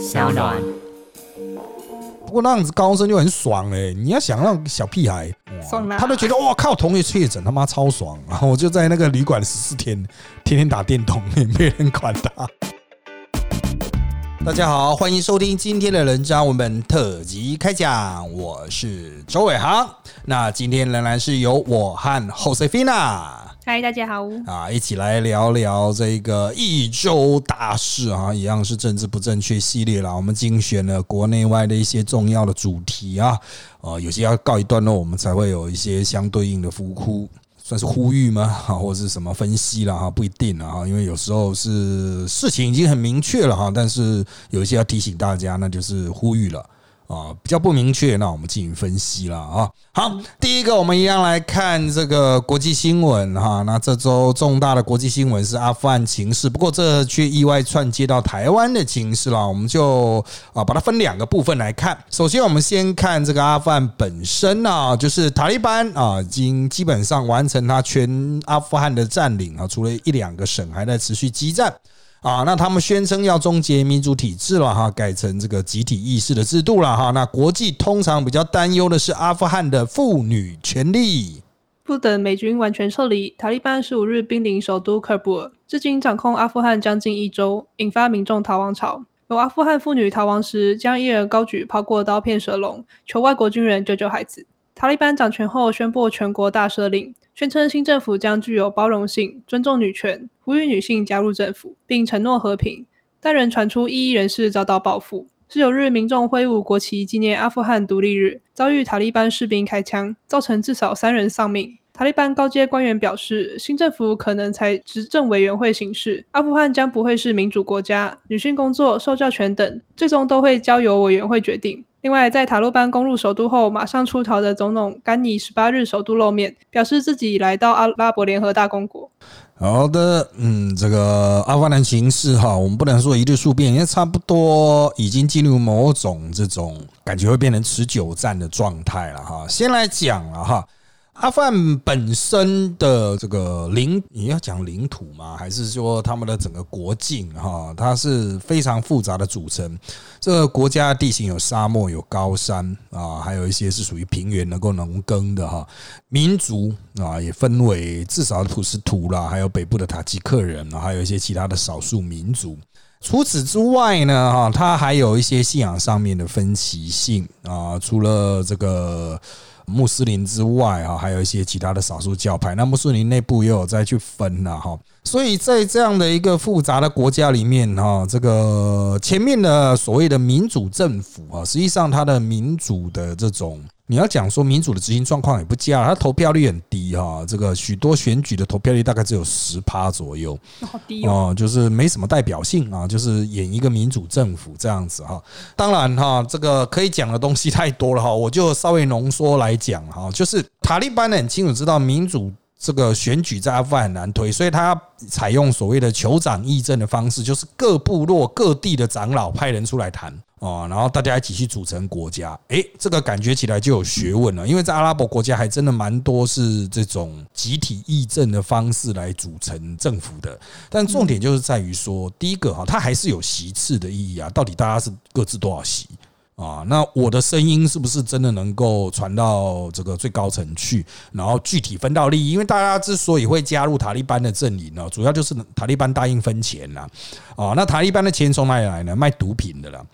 小暖。不过那样子高中生就很爽哎、你要想让小屁孩，他都觉得哇靠，同学确诊他妈超爽，然后我就在那个旅馆十四天，天天打电动，也没人管他。大家好，欢迎收听今天的人渣文本特辑开讲，我是周伟航。那今天仍然是由我和 Josefina 嗨，大家好。啊，一起来聊聊这个一周大事啊，一样是政治不正确系列啦。我们精选了国内外的一些重要的主题啊，呃，有些要告一段落，我们才会有一些相对应的呼呼。算是呼吁吗？哈，或是什么分析了哈？不一定了哈，因为有时候是事情已经很明确了哈，但是有一些要提醒大家，那就是呼吁了。啊，比较不明确，那我们进行分析了啊。好，第一个我们一样来看这个国际新闻哈。那这周重大的国际新闻是阿富汗情势，不过这却意外串接到台湾的情势了。我们就啊把它分两个部分来看。首先，我们先看这个阿富汗本身啊，就是塔利班啊，已经基本上完成他全阿富汗的占领啊，除了一两个省还在持续激战。啊，那他们宣称要终结民主体制了哈，改成这个集体意识的制度了哈。那国际通常比较担忧的是阿富汗的妇女权利。不等美军完全撤离，塔利班十五日兵临首都喀布尔，至今掌控阿富汗将近一周，引发民众逃亡潮。有阿富汗妇女逃亡时，将一人高举抛过刀片蛇笼，求外国军人救救孩子。塔利班掌权后，宣布全国大赦令，宣称新政府将具有包容性，尊重女权，呼吁女性加入政府，并承诺和平。但仍传出异议人士遭到报复。十九日，民众挥舞国旗纪念阿富汗独立日，遭遇塔利班士兵开枪，造成至少三人丧命。塔利班高阶官员表示，新政府可能采执政委员会形式，阿富汗将不会是民主国家，女性工作、受教权等最终都会交由委员会决定。另外，在塔利班攻入首都后，马上出逃的总统甘尼十八日首都露面，表示自己来到阿拉伯联合大公国。好的，嗯，这个阿富汗的形势哈，我们不能说一日数变，因为差不多已经进入某种这种感觉会变成持久战的状态了哈。先来讲了哈。阿富汗本身的这个领，你要讲领土吗？还是说他们的整个国境哈？它是非常复杂的组成。这个国家地形有沙漠、有高山啊，还有一些是属于平原能够农耕的哈。民族啊也分为至少普什图啦，还有北部的塔吉克人，还有一些其他的少数民族。除此之外呢，哈，它还有一些信仰上面的分歧性啊，除了这个。穆斯林之外啊，还有一些其他的少数教派。那穆斯林内部也有再去分了哈。所以在这样的一个复杂的国家里面哈，这个前面的所谓的民主政府啊，实际上它的民主的这种，你要讲说民主的执行状况也不佳，它投票率很低哈。这个许多选举的投票率大概只有十趴左右，好低哦，就是没什么代表性啊，就是演一个民主政府这样子哈。当然哈，这个可以讲的东西太多了哈，我就稍微浓缩来讲哈，就是塔利班很清楚知道民主。这个选举在阿富汗很难推，所以他采用所谓的酋长议政的方式，就是各部落各地的长老派人出来谈哦，然后大家一起去组成国家。诶，这个感觉起来就有学问了，因为在阿拉伯国家还真的蛮多是这种集体议政的方式来组成政府的。但重点就是在于说，第一个哈，它还是有席次的意义啊，到底大家是各自多少席？啊，那我的声音是不是真的能够传到这个最高层去，然后具体分到利益？因为大家之所以会加入塔利班的阵营呢，主要就是塔利班答应分钱啦。啊，那塔利班的钱从哪里来呢？卖毒品的啦。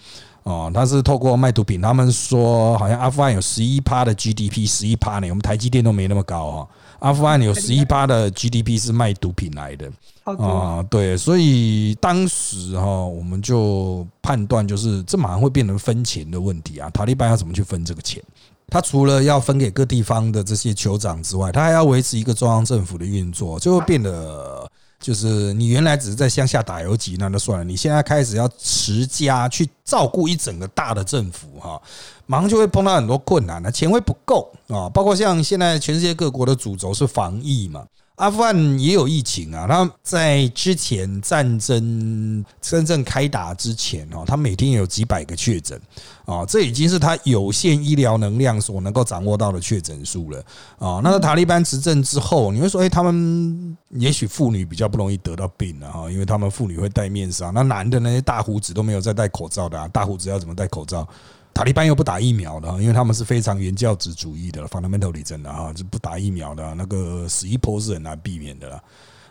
哦，他是透过卖毒品，他们说好像阿富汗有十一趴的 GDP，十一趴呢，我们台积电都没那么高哈。阿富汗有十一趴的 GDP 是卖毒品来的。啊，对，所以当时哈，我们就判断就是这马上会变成分钱的问题啊。塔利班要怎么去分这个钱？他除了要分给各地方的这些酋长之外，他还要维持一个中央政府的运作，就会变得就是你原来只是在乡下打游击，那就算了，你现在开始要持家去照顾一整个大的政府哈，马上就会碰到很多困难了，钱会不够啊。包括像现在全世界各国的主轴是防疫嘛。阿富汗也有疫情啊，他在之前战争真正开打之前哦，他每天有几百个确诊啊，这已经是他有限医疗能量所能够掌握到的确诊数了啊。那塔利班执政之后，你会说，哎，他们也许妇女比较不容易得到病了哈，因为他们妇女会戴面纱，那男的那些大胡子都没有在戴口罩的，啊大胡子要怎么戴口罩？塔利班又不打疫苗的，因为他们是非常原教旨主义的，fundamental 真的哈，就不打疫苗的，那个死一波是很难避免的了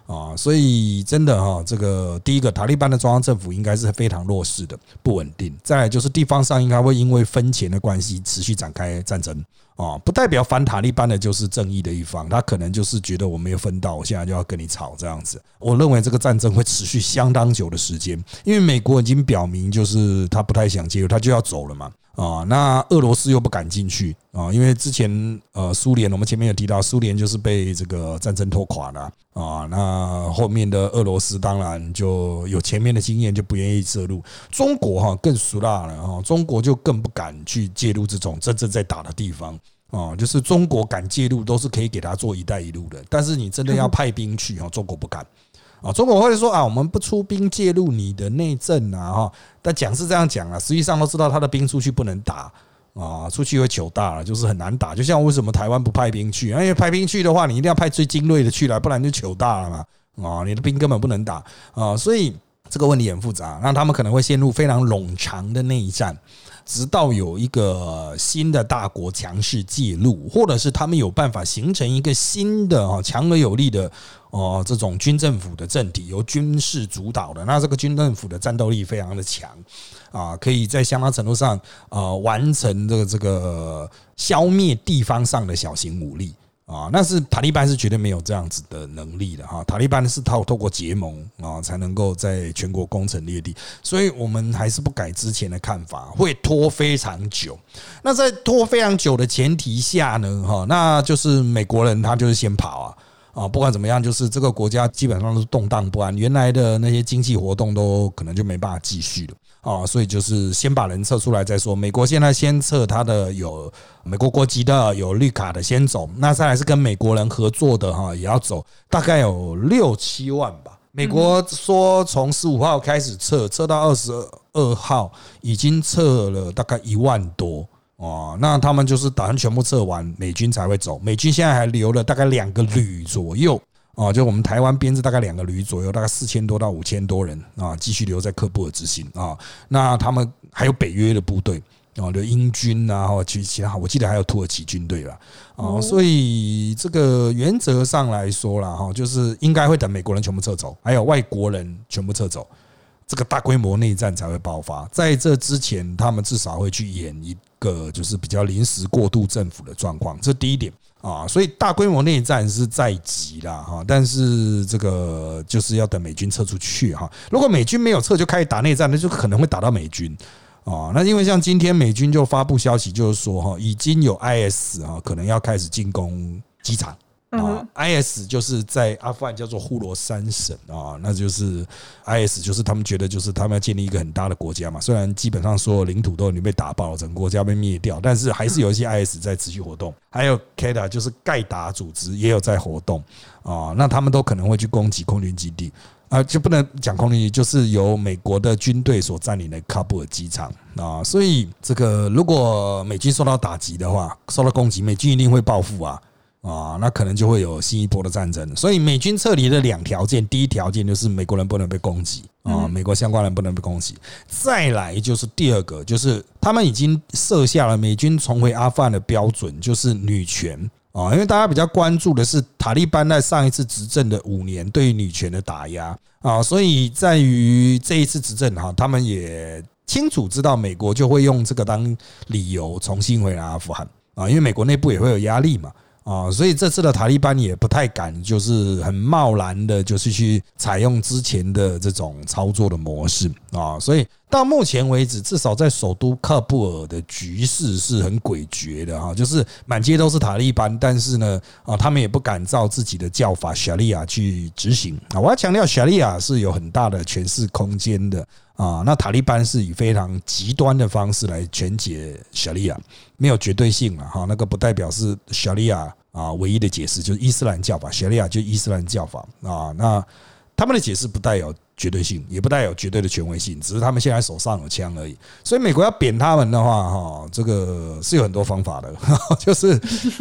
啊。所以真的哈，这个第一个塔利班的中央政府应该是非常弱势的，不稳定。再来就是地方上应该会因为分钱的关系持续展开战争啊，不代表反塔利班的就是正义的一方，他可能就是觉得我没有分到，我现在就要跟你吵这样子。我认为这个战争会持续相当久的时间，因为美国已经表明就是他不太想介入，他就要走了嘛。啊，那俄罗斯又不敢进去啊，因为之前呃苏联，我们前面有提到，苏联就是被这个战争拖垮了啊。那后面的俄罗斯当然就有前面的经验，就不愿意涉入。中国哈更俗辣了哈，中国就更不敢去介入这种真正在打的地方啊。就是中国敢介入，都是可以给他做一带一路的，但是你真的要派兵去哈，中国不敢。啊，中国会说啊，我们不出兵介入你的内政啊，哈，但讲是这样讲啊，实际上都知道他的兵出去不能打啊，出去会糗大了，就是很难打。就像为什么台湾不派兵去？因为派兵去的话，你一定要派最精锐的去了，不然就糗大了嘛。啊，你的兵根本不能打啊，所以这个问题很复杂，那他们可能会陷入非常冗长的内战。直到有一个新的大国强势介入，或者是他们有办法形成一个新的啊强而有力的哦这种军政府的政体，由军事主导的，那这个军政府的战斗力非常的强啊，可以在相当程度上啊完成这个这个消灭地方上的小型武力。啊，那是塔利班是绝对没有这样子的能力的哈。塔利班是透透过结盟啊，才能够在全国攻城略地，所以我们还是不改之前的看法，会拖非常久。那在拖非常久的前提下呢，哈，那就是美国人他就是先跑啊。啊，不管怎么样，就是这个国家基本上都是动荡不安，原来的那些经济活动都可能就没办法继续了啊，所以就是先把人撤出来再说。美国现在先撤他的有美国国籍的、有绿卡的先走，那再来是跟美国人合作的哈，也要走，大概有六七万吧。美国说从十五号开始撤，撤到二十二号，已经撤了大概一万多。哦，那他们就是打算全部撤完，美军才会走。美军现在还留了大概两个旅左右，哦，就我们台湾编制大概两个旅左右，大概四千多到五千多人啊，继续留在喀布尔执行啊。那他们还有北约的部队啊，就英军啊，或其其他，我记得还有土耳其军队了啊。所以这个原则上来说了哈，就是应该会等美国人全部撤走，还有外国人全部撤走。这个大规模内战才会爆发，在这之前，他们至少会去演一个就是比较临时过渡政府的状况，这第一点啊。所以大规模内战是在即啦哈，但是这个就是要等美军撤出去哈。如果美军没有撤就开始打内战，那就可能会打到美军啊。那因为像今天美军就发布消息，就是说哈，已经有 IS 啊可能要开始进攻机场。啊，IS 就是在阿富汗叫做呼罗珊省啊，那就是 IS 就是他们觉得就是他们要建立一个很大的国家嘛，虽然基本上所有领土都已经被打爆了，整个国家被灭掉，但是还是有一些 IS 在持续活动。还有 Keda 就是盖达组织也有在活动啊，那他们都可能会去攻击空军基地啊，就不能讲空军基地，就是由美国的军队所占领的喀布尔机场啊，所以这个如果美军受到打击的话，受到攻击，美军一定会报复啊。啊，那可能就会有新一波的战争。所以美军撤离的两条件，第一条件就是美国人不能被攻击啊，美国相关人不能被攻击。再来就是第二个，就是他们已经设下了美军重回阿富汗的标准，就是女权啊。因为大家比较关注的是塔利班在上一次执政的五年对于女权的打压啊，所以在于这一次执政哈，他们也清楚知道美国就会用这个当理由重新回来阿富汗啊，因为美国内部也会有压力嘛。啊，所以这次的塔利班也不太敢，就是很贸然的，就是去采用之前的这种操作的模式啊。所以到目前为止，至少在首都喀布尔的局势是很诡谲的哈，就是满街都是塔利班，但是呢，啊，他们也不敢照自己的教法夏利亚去执行啊。我要强调，夏利亚是有很大的诠释空间的。啊，那塔利班是以非常极端的方式来全解 Sharia，没有绝对性了哈。那个不代表是 Sharia 啊唯一的解释，就是伊斯兰教法，叙利亚就伊斯兰教法啊。那他们的解释不带有绝对性，也不带有绝对的权威性，只是他们现在手上有枪而已。所以美国要贬他们的话，哈，这个是有很多方法的，就是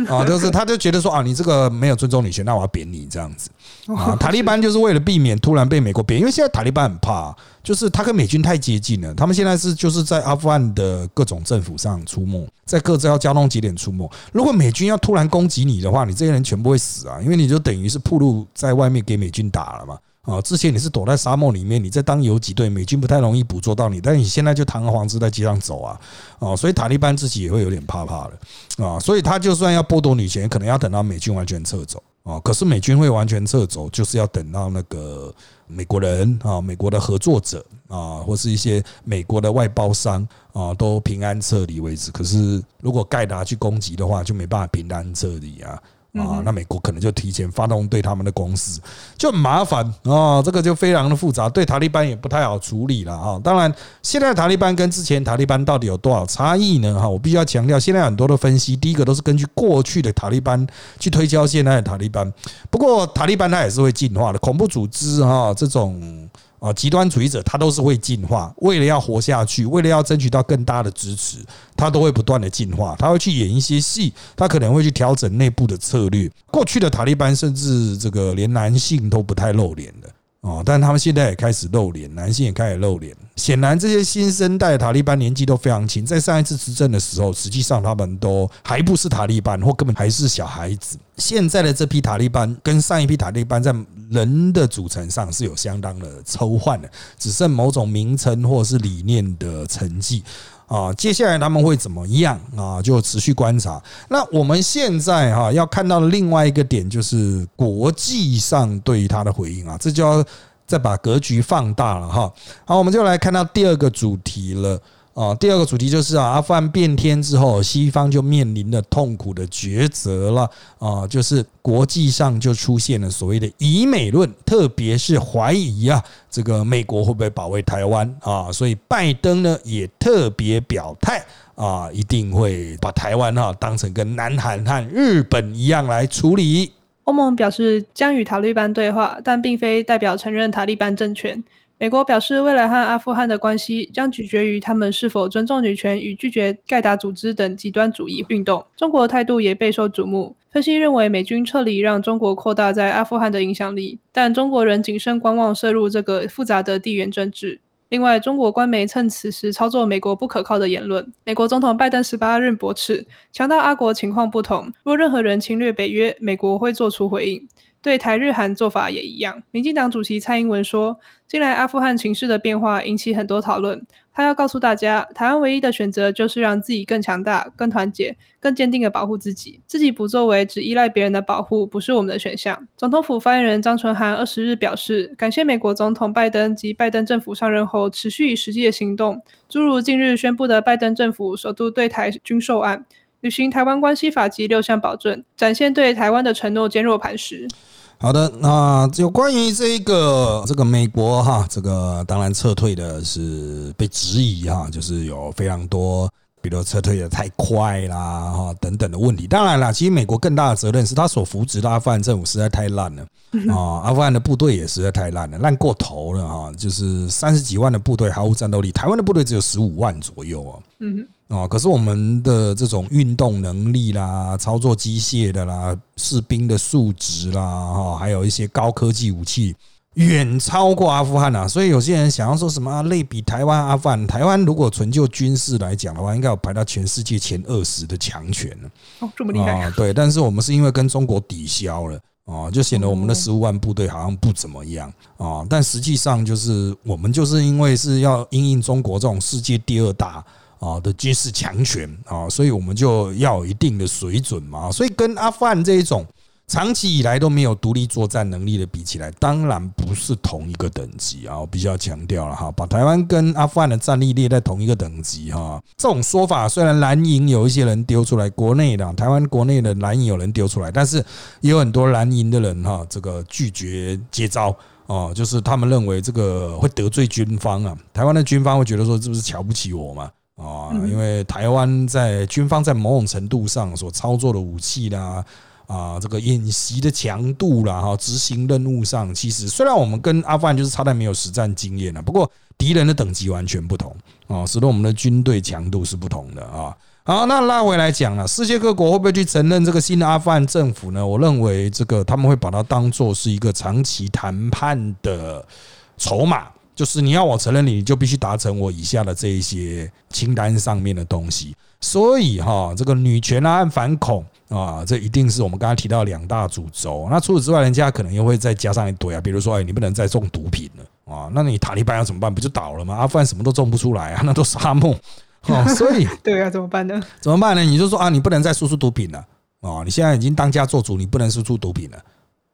啊，就是他就觉得说啊，你这个没有尊重女权，那我要贬你这样子啊。塔利班就是为了避免突然被美国贬，因为现在塔利班很怕，就是他跟美军太接近了。他们现在是就是在阿富汗的各种政府上出没，在各自要交通节点出没。如果美军要突然攻击你的话，你这些人全部会死啊，因为你就等于是暴露在外面给美军打了嘛。啊，之前你是躲在沙漠里面，你在当游击队，美军不太容易捕捉到你，但你现在就堂而皇之在街上走啊，啊，所以塔利班自己也会有点怕怕的啊，所以他就算要剥夺女权，可能要等到美军完全撤走啊，可是美军会完全撤走，就是要等到那个美国人啊，美国的合作者啊，或是一些美国的外包商啊，都平安撤离为止。可是如果盖达去攻击的话，就没办法平安撤离啊。啊，那美国可能就提前发动对他们的攻势，就很麻烦啊，这个就非常的复杂，对塔利班也不太好处理了啊。当然，现在塔利班跟之前塔利班到底有多少差异呢？哈，我必须要强调，现在很多的分析，第一个都是根据过去的塔利班去推敲现在的塔利班。不过，塔利班它也是会进化的，恐怖组织哈这种。啊，极端主义者他都是会进化，为了要活下去，为了要争取到更大的支持，他都会不断的进化。他会去演一些戏，他可能会去调整内部的策略。过去的塔利班甚至这个连男性都不太露脸的。哦，但他们现在也开始露脸，男性也开始露脸。显然，这些新生代塔利班年纪都非常轻，在上一次执政的时候，实际上他们都还不是塔利班，或根本还是小孩子。现在的这批塔利班跟上一批塔利班在人的组成上是有相当的抽换的，只剩某种名称或是理念的成绩。啊，接下来他们会怎么样啊？就持续观察。那我们现在哈要看到的另外一个点，就是国际上对于他的回应啊，这就要再把格局放大了哈。好，我们就来看到第二个主题了。啊，第二个主题就是啊，阿富汗变天之后，西方就面临了痛苦的抉择了啊，就是国际上就出现了所谓的以美论，特别是怀疑啊，这个美国会不会保卫台湾啊？所以拜登呢也特别表态啊，一定会把台湾哈当成跟南韩和日本一样来处理。欧盟表示将与塔利班对话，但并非代表承认塔利班政权。美国表示，未来和阿富汗的关系将取决于他们是否尊重女权与拒绝盖达组织等极端主义运动。中国态度也备受瞩目。分析认为，美军撤离让中国扩大在阿富汗的影响力，但中国人谨慎观望涉入这个复杂的地缘政治。另外，中国官媒趁此时操作美国不可靠的言论。美国总统拜登十八日驳斥，强调阿国情况不同，若任何人侵略北约，美国会做出回应。对台日韩做法也一样。民进党主席蔡英文说，近来阿富汗情势的变化引起很多讨论。他要告诉大家，台湾唯一的选择就是让自己更强大、更团结、更坚定的保护自己。自己不作为，只依赖别人的保护，不是我们的选项。总统府发言人张纯涵二十日表示，感谢美国总统拜登及拜登政府上任后持续以实际的行动，诸如近日宣布的拜登政府首度对台军售案。履行台湾关系法及六项保证，展现对台湾的承诺坚若磐石。好的，那有关于这个这个美国哈，这个当然撤退的是被质疑哈，就是有非常多，比如撤退的太快啦哈等等的问题。当然啦，其实美国更大的责任是他所扶植的阿富汗政府实在太烂了啊，阿富汗的部队也实在太烂了，烂过头了哈，就是三十几万的部队毫无战斗力，台湾的部队只有十五万左右哦。嗯。哦，可是我们的这种运动能力啦、操作机械的啦、士兵的素质啦，哈，还有一些高科技武器，远超过阿富汗啊。所以有些人想要说什么类比台湾、阿富汗，台湾如果纯就军事来讲的话，应该有排到全世界前二十的强权呢。哦，这么厉害啊！对，但是我们是因为跟中国抵消了啊，就显得我们的十五万部队好像不怎么样啊。但实际上就是我们就是因为是要因应中国这种世界第二大。啊的军事强权啊，所以我们就要有一定的水准嘛。所以跟阿富汗这一种长期以来都没有独立作战能力的比起来，当然不是同一个等级啊。我必须要强调了哈，把台湾跟阿富汗的战力列在同一个等级哈。这种说法虽然蓝营有一些人丢出来，国内的台湾国内的蓝营有人丢出来，但是也有很多蓝营的人哈，这个拒绝接招哦，就是他们认为这个会得罪军方啊。台湾的军方会觉得说，是不是瞧不起我嘛？啊，因为台湾在军方在某种程度上所操作的武器啦，啊这个演习的强度啦哈，执行任务上，其实虽然我们跟阿富汗就是差在没有实战经验了，不过敌人的等级完全不同啊，使得我们的军队强度是不同的啊。好，那拉回来讲了，世界各国会不会去承认这个新的阿富汗政府呢？我认为这个他们会把它当做是一个长期谈判的筹码，就是你要我承认你，你就必须达成我以下的这一些清单上面的东西。所以哈，这个女权啊、反恐啊，这一定是我们刚才提到两大主轴。那除此之外，人家可能又会再加上一堆啊，比如说，哎，你不能再种毒品了啊，那你塔利班要怎么办？不就倒了吗？阿富汗什么都种不出来啊，那都沙漠。哦，所以对啊，怎么办呢？怎么办呢？你就说啊，你不能再输出毒品了啊，你现在已经当家做主，你不能输出毒品了，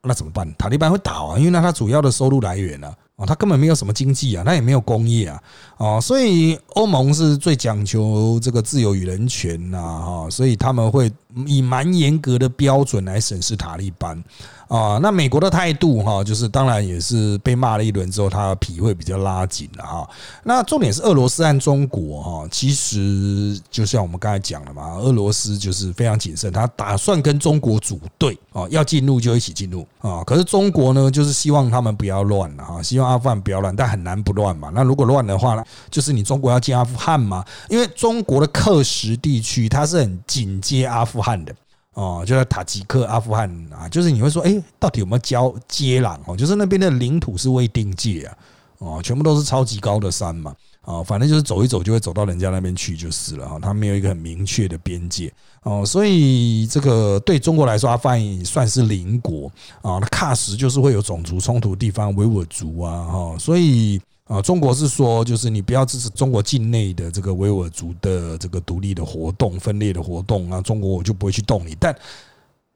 那怎么办？塔利班会倒啊，因为那他主要的收入来源呢，哦，他根本没有什么经济啊，他也没有工业啊，哦，所以欧盟是最讲求这个自由与人权呐，哈，所以他们会以蛮严格的标准来审视塔利班。啊，那美国的态度哈，就是当然也是被骂了一轮之后，他皮会比较拉紧了哈。那重点是俄罗斯和中国哈，其实就像我们刚才讲了嘛，俄罗斯就是非常谨慎，他打算跟中国组队啊，要进入就一起进入啊。可是中国呢，就是希望他们不要乱了哈，希望阿富汗不要乱，但很难不乱嘛。那如果乱的话呢，就是你中国要进阿富汗嘛，因为中国的克什地区它是很紧接阿富汗的。哦，就在塔吉克、阿富汗啊，就是你会说，哎，到底有没有交接壤？哦，就是那边的领土是未定界啊，哦，全部都是超级高的山嘛，啊，反正就是走一走就会走到人家那边去就是了哈，它没有一个很明确的边界哦，所以这个对中国来说，阿富汗算是邻国啊，那喀什就是会有种族冲突的地方，维吾尔族啊，哈，所以。啊，中国是说，就是你不要支持中国境内的这个维吾尔族的这个独立的活动、分裂的活动啊，中国我就不会去动你。但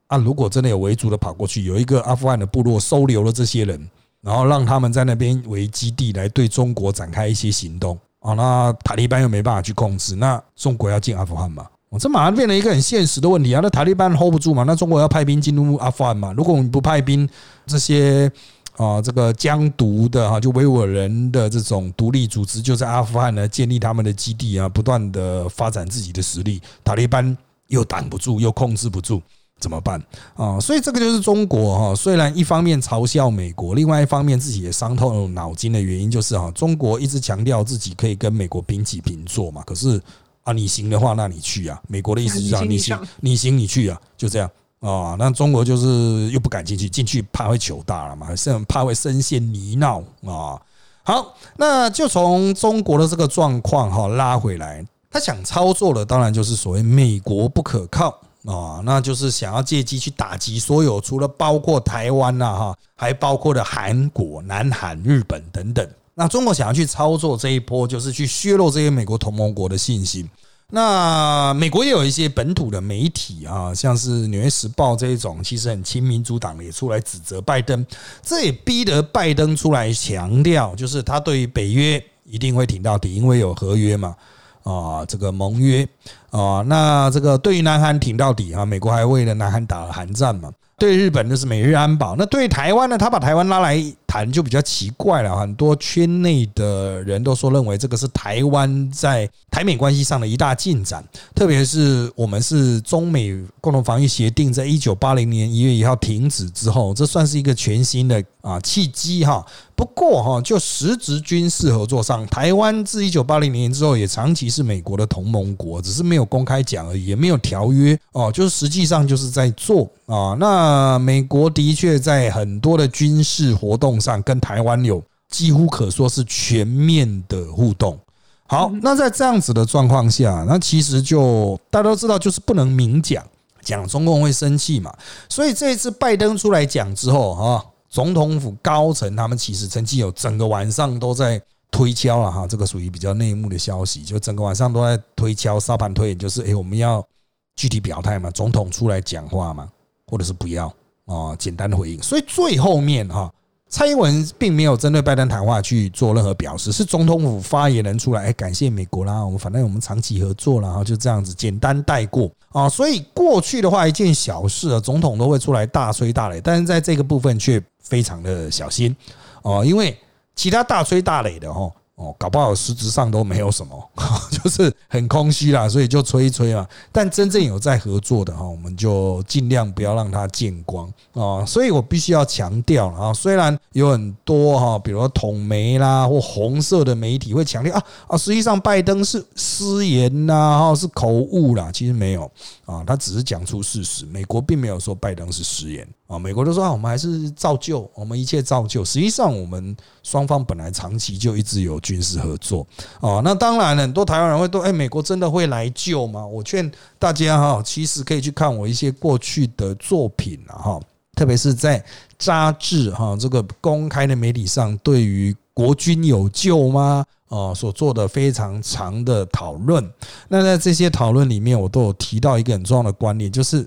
啊，如果真的有维族的跑过去，有一个阿富汗的部落收留了这些人，然后让他们在那边为基地来对中国展开一些行动啊，那塔利班又没办法去控制，那中国要进阿富汗吗？我，这马上变成一个很现实的问题啊！那塔利班 hold 不住嘛？那中国要派兵进入阿富汗嘛？如果我们不派兵，这些。啊，这个疆独的哈，就维吾尔人的这种独立组织，就在阿富汗呢建立他们的基地啊，不断的发展自己的实力。塔利班又挡不住，又控制不住，怎么办啊？所以这个就是中国哈，虽然一方面嘲笑美国，另外一方面自己也伤透脑筋的原因，就是哈，中国一直强调自己可以跟美国平起平坐嘛。可是啊，你行的话，那你去啊。美国的意思就是你行，你行，你去啊，就这样。啊，那中国就是又不敢进去，进去怕会糗大了嘛，还是怕会深陷泥淖啊。好，那就从中国的这个状况哈拉回来，他想操作的当然就是所谓美国不可靠啊，那就是想要借机去打击所有除了包括台湾呐哈，还包括的韩国、南韩、日本等等。那中国想要去操作这一波，就是去削弱这些美国同盟国的信心。那美国也有一些本土的媒体啊，像是《纽约时报》这一种，其实很亲民主党的也出来指责拜登，这也逼得拜登出来强调，就是他对于北约一定会挺到底，因为有合约嘛，啊，这个盟约啊，那这个对于南韩挺到底啊，美国还为了南韩打了韩战嘛。对日本就是美日安保，那对台湾呢？他把台湾拉来谈就比较奇怪了。很多圈内的人都说认为这个是台湾在台美关系上的一大进展，特别是我们是中美共同防御协定在一九八零年一月一号停止之后，这算是一个全新的啊契机哈。不过哈，就实质军事合作上，台湾自一九八零年之后也长期是美国的同盟国，只是没有公开讲而已，也没有条约哦，就是实际上就是在做啊。那美国的确在很多的军事活动上跟台湾有几乎可说是全面的互动。好，那在这样子的状况下，那其实就大家都知道，就是不能明讲，讲中共会生气嘛。所以这一次拜登出来讲之后啊。总统府高层他们其实曾经有整个晚上都在推敲了哈，这个属于比较内幕的消息，就整个晚上都在推敲沙盘推演，就是诶，我们要具体表态嘛，总统出来讲话嘛，或者是不要啊，简单的回应。所以最后面哈。蔡英文并没有针对拜登谈话去做任何表示，是总统府发言人出来，哎，感谢美国啦，我们反正我们长期合作了，然后就这样子简单带过啊。所以过去的话，一件小事啊，总统都会出来大吹大擂，但是在这个部分却非常的小心哦，因为其他大吹大擂的哈，哦，搞不好实质上都没有什么，就是很空虚啦，所以就吹一吹嘛。但真正有在合作的哈，我们就尽量不要让它见光啊。所以我必须要强调啊，虽然有很多哈，比如说统媒啦或红色的媒体会强调啊啊，实际上拜登是失言呐，哈是口误啦，其实没有啊，他只是讲出事实。美国并没有说拜登是失言。啊，美国都说啊，我们还是照旧，我们一切照旧。实际上，我们双方本来长期就一直有军事合作啊。那当然，很多台湾人会说，哎，美国真的会来救吗？我劝大家哈，其实可以去看我一些过去的作品啊，哈，特别是在杂志哈这个公开的媒体上，对于国军有救吗？啊，所做的非常长的讨论。那在这些讨论里面，我都有提到一个很重要的观念，就是。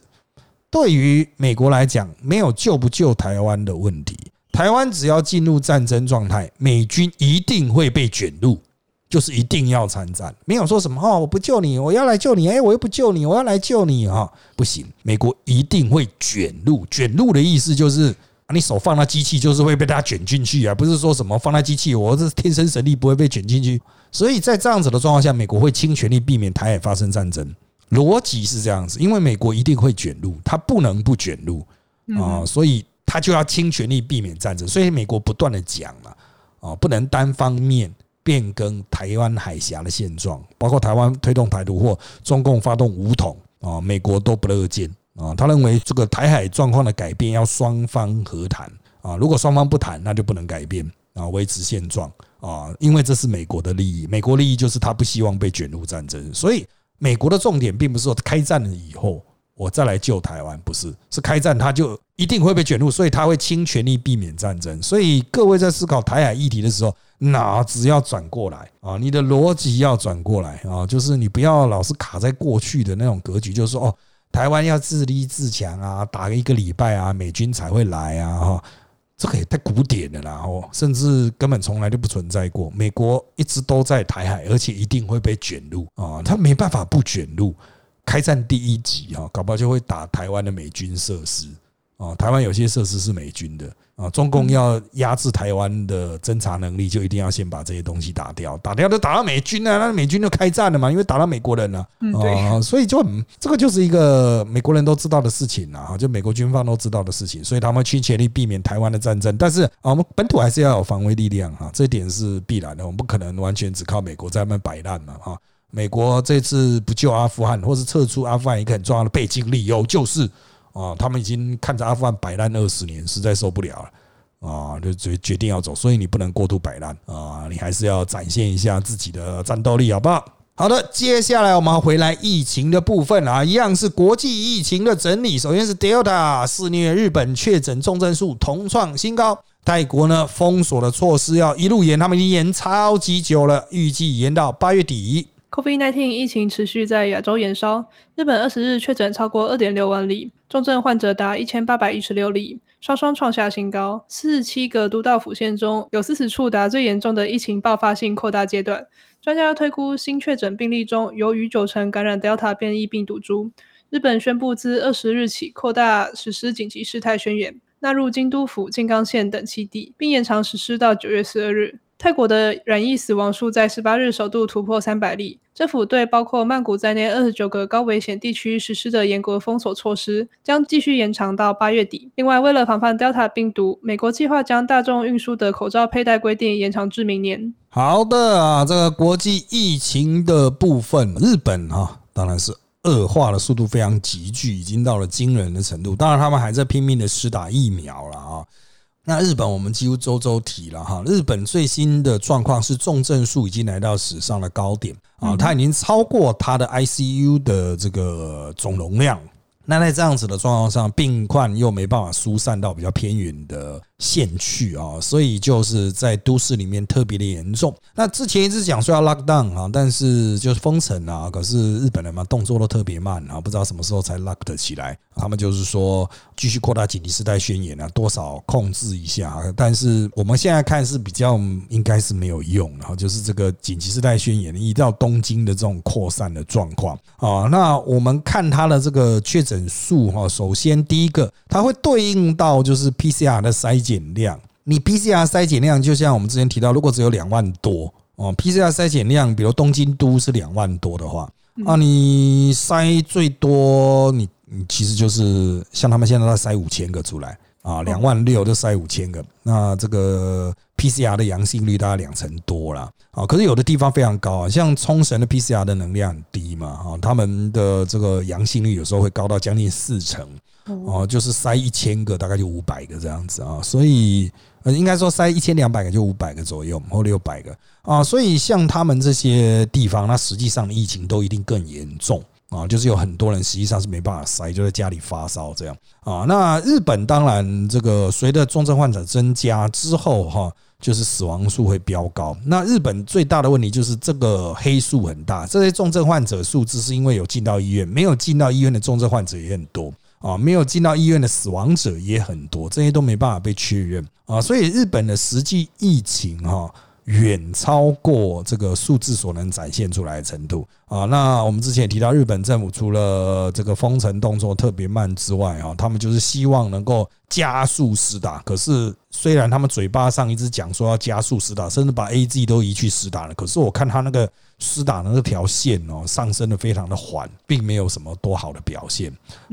对于美国来讲，没有救不救台湾的问题。台湾只要进入战争状态，美军一定会被卷入，就是一定要参战。没有说什么哦，我不救你，我要来救你。哎，我又不救你，我要来救你啊！不行，美国一定会卷入。卷入的意思就是，你手放那机器，就是会被它卷进去啊！不是说什么放那机器，我是天生神力不会被卷进去。所以在这样子的状况下，美国会倾全力避免台海发生战争。逻辑是这样子，因为美国一定会卷入，他不能不卷入啊，所以他就要倾全力避免战争。所以美国不断的讲了啊，不能单方面变更台湾海峡的现状，包括台湾推动台独或中共发动武统啊，美国都不乐见啊。他认为这个台海状况的改变要双方和谈啊，如果双方不谈，那就不能改变啊，维持现状啊，因为这是美国的利益，美国利益就是他不希望被卷入战争，所以。美国的重点并不是说开战了以后我再来救台湾，不是，是开战他就一定会被卷入，所以他会倾全力避免战争。所以各位在思考台海议题的时候，脑子要转过来啊，你的逻辑要转过来啊，就是你不要老是卡在过去的那种格局，就是说哦，台湾要自立自强啊，打一个礼拜啊，美军才会来啊，哈。这个也太古典了啦！哦，甚至根本从来就不存在过。美国一直都在台海，而且一定会被卷入啊！他没办法不卷入。开战第一集啊，搞不好就会打台湾的美军设施啊。台湾有些设施是美军的。啊，中共要压制台湾的侦查能力，就一定要先把这些东西打掉，打掉就打到美军啊，那美军就开战了嘛，因为打到美国人了啊，所以就很这个就是一个美国人都知道的事情啊，就美国军方都知道的事情，所以他们去全力避免台湾的战争，但是啊，我们本土还是要有防卫力量啊，这点是必然的，我们不可能完全只靠美国在那边摆烂嘛哈。美国这次不救阿富汗，或是撤出阿富汗，一个很重要的背景理由就是。啊，他们已经看着阿富汗摆烂二十年，实在受不了了啊，就决决定要走。所以你不能过度摆烂啊，你还是要展现一下自己的战斗力，好不好？好的，接下来我们回来疫情的部分啊，一样是国际疫情的整理。首先是 Delta 肆虐日本，确诊重症数同创新高。泰国呢，封锁的措施要一路延，他们已经延超级久了，预计延到八月底。COVID-19 疫情持续在亚洲延烧，日本二十日确诊超过二点六万例，重症患者达一千八百一十六例，双双创下新高。四十七个都道府县中有四十处达最严重的疫情爆发性扩大阶段。专家推估，新确诊病例中有逾九成感染 Delta 变异病毒株。日本宣布自二十日起扩大实施紧急事态宣言，纳入京都府、静冈县等七地，并延长实施到九月十二日。泰国的染疫死亡数在十八日首度突破三百例。政府对包括曼谷在内二十九个高危险地区实施的严格封锁措施将继续延长到八月底。另外，为了防范 Delta 病毒，美国计划将大众运输的口罩佩戴规定延长至明年。好的啊，这个国际疫情的部分，日本啊当然是恶化的速度非常急剧，已经到了惊人的程度。当然，他们还在拼命的施打疫苗了啊。那日本我们几乎周周提了哈，日本最新的状况是重症数已经来到史上的高点啊，它已经超过它的 ICU 的这个总容量。那在这样子的状况上，病患又没办法疏散到比较偏远的县去啊，所以就是在都市里面特别的严重。那之前一直讲说要 lock down 啊，但是就是封城啊，可是日本人嘛动作都特别慢啊，不知道什么时候才 lock 得起来。他们就是说继续扩大紧急事态宣言啊，多少控制一下。但是我们现在看是比较应该是没有用，然后就是这个紧急事态宣言一到东京的这种扩散的状况啊。那我们看它的这个确诊数哈，首先第一个它会对应到就是 PCR 的筛检量。你 PCR 筛检量就像我们之前提到，如果只有两万多。哦，PCR 筛检量，比如东京都是两万多的话，啊，你筛最多，你你其实就是像他们现在在筛五千个出来啊，两万六就筛五千个，那这个 PCR 的阳性率大概两成多了啊，可是有的地方非常高啊，像冲绳的 PCR 的能量很低嘛，啊，他们的这个阳性率有时候会高到将近四成。哦，就是塞一千个，大概就五百个这样子啊，所以呃，应该说塞一千两百个就五百个左右，或六百个。啊，所以像他们这些地方，那实际上的疫情都一定更严重啊，就是有很多人实际上是没办法塞，就在家里发烧这样啊。那日本当然，这个随着重症患者增加之后哈，就是死亡数会飙高。那日本最大的问题就是这个黑数很大，这些重症患者数字是因为有进到医院，没有进到医院的重症患者也很多。啊，没有进到医院的死亡者也很多，这些都没办法被确认啊，所以日本的实际疫情哈。远超过这个数字所能展现出来的程度啊！那我们之前也提到，日本政府除了这个封城动作特别慢之外啊，他们就是希望能够加速施打。可是虽然他们嘴巴上一直讲说要加速施打，甚至把 A G 都移去施打了，可是我看他那个施打的那条线哦，上升的非常的缓，并没有什么多好的表现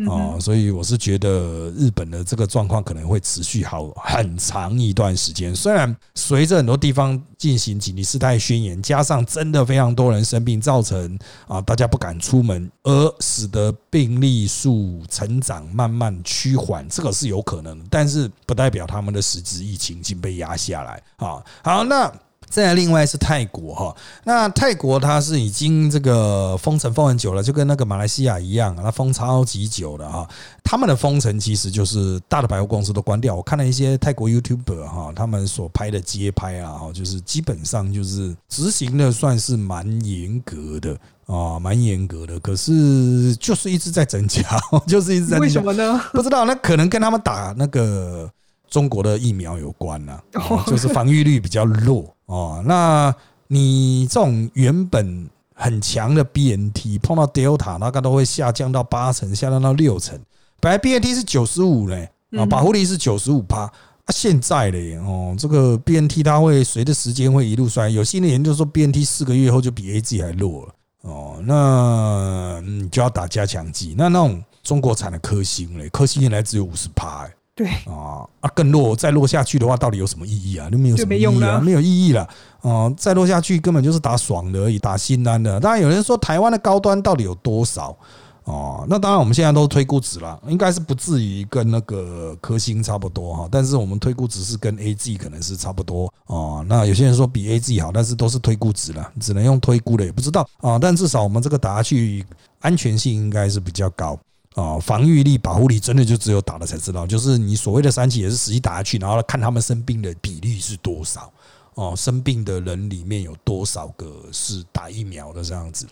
啊！所以我是觉得日本的这个状况可能会持续好很长一段时间。虽然随着很多地方。进行紧急事态宣言，加上真的非常多人生病，造成啊大家不敢出门，而使得病例数成长慢慢趋缓，这个是有可能，但是不代表他们的实质疫情已经被压下来啊。好，那。再来，另外是泰国哈，那泰国它是已经这个封城封很久了，就跟那个马来西亚一样，它封超级久了哈。他们的封城其实就是大的百货公司都关掉。我看了一些泰国 YouTuber 哈，他们所拍的街拍啊，就是基本上就是执行的算是蛮严格的啊，蛮严格的。可是就是一直在增加，就是一直在增加。为什么呢？不知道，那可能跟他们打那个中国的疫苗有关呢，就是防御率比较弱。哦，那你这种原本很强的 BNT 碰到 Delta，大概都会下降到八成，下降到六成。本来 BNT 是九十五嘞，啊，保护力是九十五趴，啊，现在嘞，哦，这个 BNT 它会随着时间会一路衰，有新的研究说 BNT 四个月后就比 AZ 还弱了，哦，那你就要打加强剂。那那种中国产的科兴嘞，科兴原来只有五十趴。对啊啊，更落再落下去的话，到底有什么意义啊？就没有什么意义了，没有意义了。哦，再落下去根本就是打爽的而已，打心安的。当然有人说台湾的高端到底有多少？哦，那当然我们现在都推估值了，应该是不至于跟那个科兴差不多哈。但是我们推估值是跟 A G 可能是差不多哦。那有些人说比 A G 好，但是都是推估值了，只能用推估的，也不知道啊。但至少我们这个打下去安全性应该是比较高。啊，防御力、保护力真的就只有打了才知道。就是你所谓的三期也是实际打下去，然后看他们生病的比例是多少。哦，生病的人里面有多少个是打疫苗的这样子，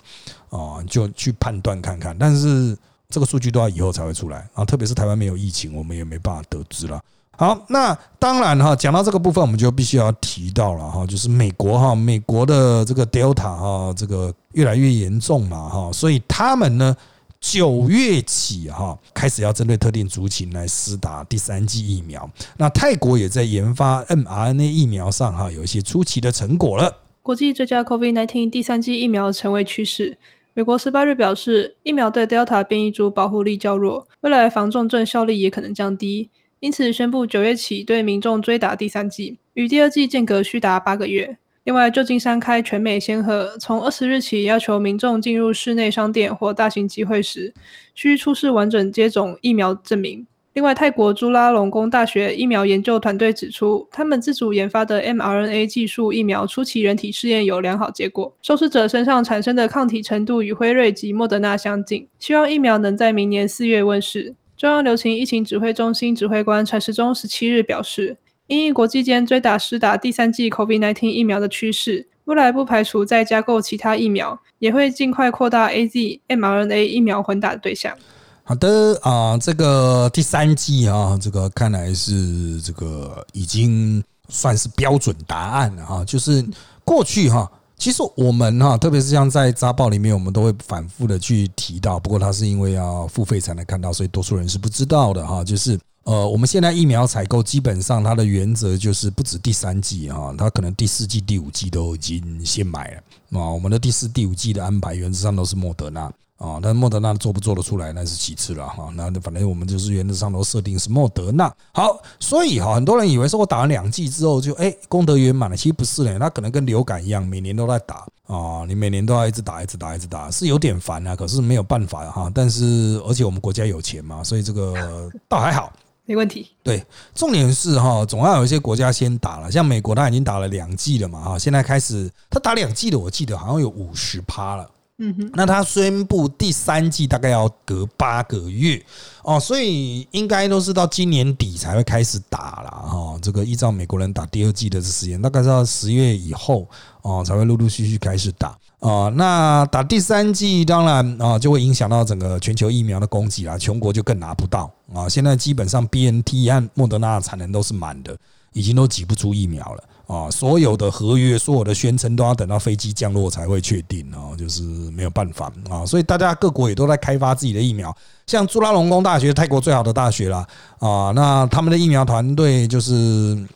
啊，就去判断看看。但是这个数据都要以后才会出来啊，特别是台湾没有疫情，我们也没办法得知了。好，那当然哈，讲到这个部分，我们就必须要提到了哈，就是美国哈，美国的这个 Delta 哈，这个越来越严重嘛哈，所以他们呢。九月起，哈，开始要针对特定族群来施打第三剂疫苗。那泰国也在研发 mRNA 疫苗上，哈，有一些出奇的成果了。国际最佳 COVID-19 第三剂疫苗成为趋势。美国十八日表示，疫苗对 Delta 变异株保护力较弱，未来防重症效力也可能降低，因此宣布九月起对民众追打第三剂，与第二剂间隔需达八个月。另外，旧金山开全美先河，从二十日起要求民众进入室内商店或大型集会时，需出示完整接种疫苗证明。另外，泰国朱拉隆功大学疫苗研究团队指出，他们自主研发的 mRNA 技术疫苗初期人体试验有良好结果，受试者身上产生的抗体程度与辉瑞及莫德纳相近，希望疫苗能在明年四月问世。中央流行疫情指挥中心指挥官陈时中十七日表示。因应国际间追打施打第三剂 COVID-19 疫苗的趋势，未来不排除再加购其他疫苗，也会尽快扩大 AZ mRNA 疫苗混打的对象。好的啊，这个第三剂啊，这个看来是这个已经算是标准答案了哈。就是过去哈，其实我们哈，特别是像在扎报里面，我们都会反复的去提到。不过它是因为要付费才能看到，所以多数人是不知道的哈。就是呃，我们现在疫苗采购基本上它的原则就是不止第三季哈，它可能第四季、第五季都已经先买了啊。我们的第四、第五季的安排原则上都是莫德纳啊，但莫德纳做不做得出来那是其次了哈。那反正我们就是原则上都设定是莫德纳。好，所以哈，很多人以为说我打了两剂之后就哎功德圆满了，其实不是嘞，它可能跟流感一样，每年都在打啊，你每年都要一直打、一直打、一直打，是有点烦啊。可是没有办法哈，但是而且我们国家有钱嘛，所以这个倒还好。没问题。对，重点是哈，总要有一些国家先打了，像美国，他已经打了两季了嘛，哈，现在开始他打两季的，我记得好像有五十趴了。嗯哼，那他宣布第三季大概要隔八个月哦，所以应该都是到今年底才会开始打了哈。这个依照美国人打第二季的时间，大概是到十月以后哦才会陆陆续续开始打啊。那打第三剂当然啊就会影响到整个全球疫苗的供给啦，全国就更拿不到啊。现在基本上 B N T 和莫德纳的产能都是满的，已经都挤不出疫苗了。啊，所有的合约、所有的宣称都要等到飞机降落才会确定哦，就是没有办法啊。所以大家各国也都在开发自己的疫苗，像朱拉隆功大学，泰国最好的大学啦啊。那他们的疫苗团队就是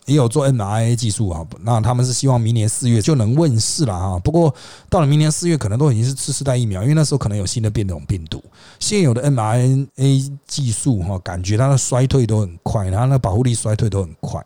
也有做 m r a 技术啊。那他们是希望明年四月就能问世了哈。不过到了明年四月，可能都已经是次世代疫苗，因为那时候可能有新的变种病毒。现有的 mRNA 技术哈，感觉它的衰退都很快，然后那保护力衰退都很快。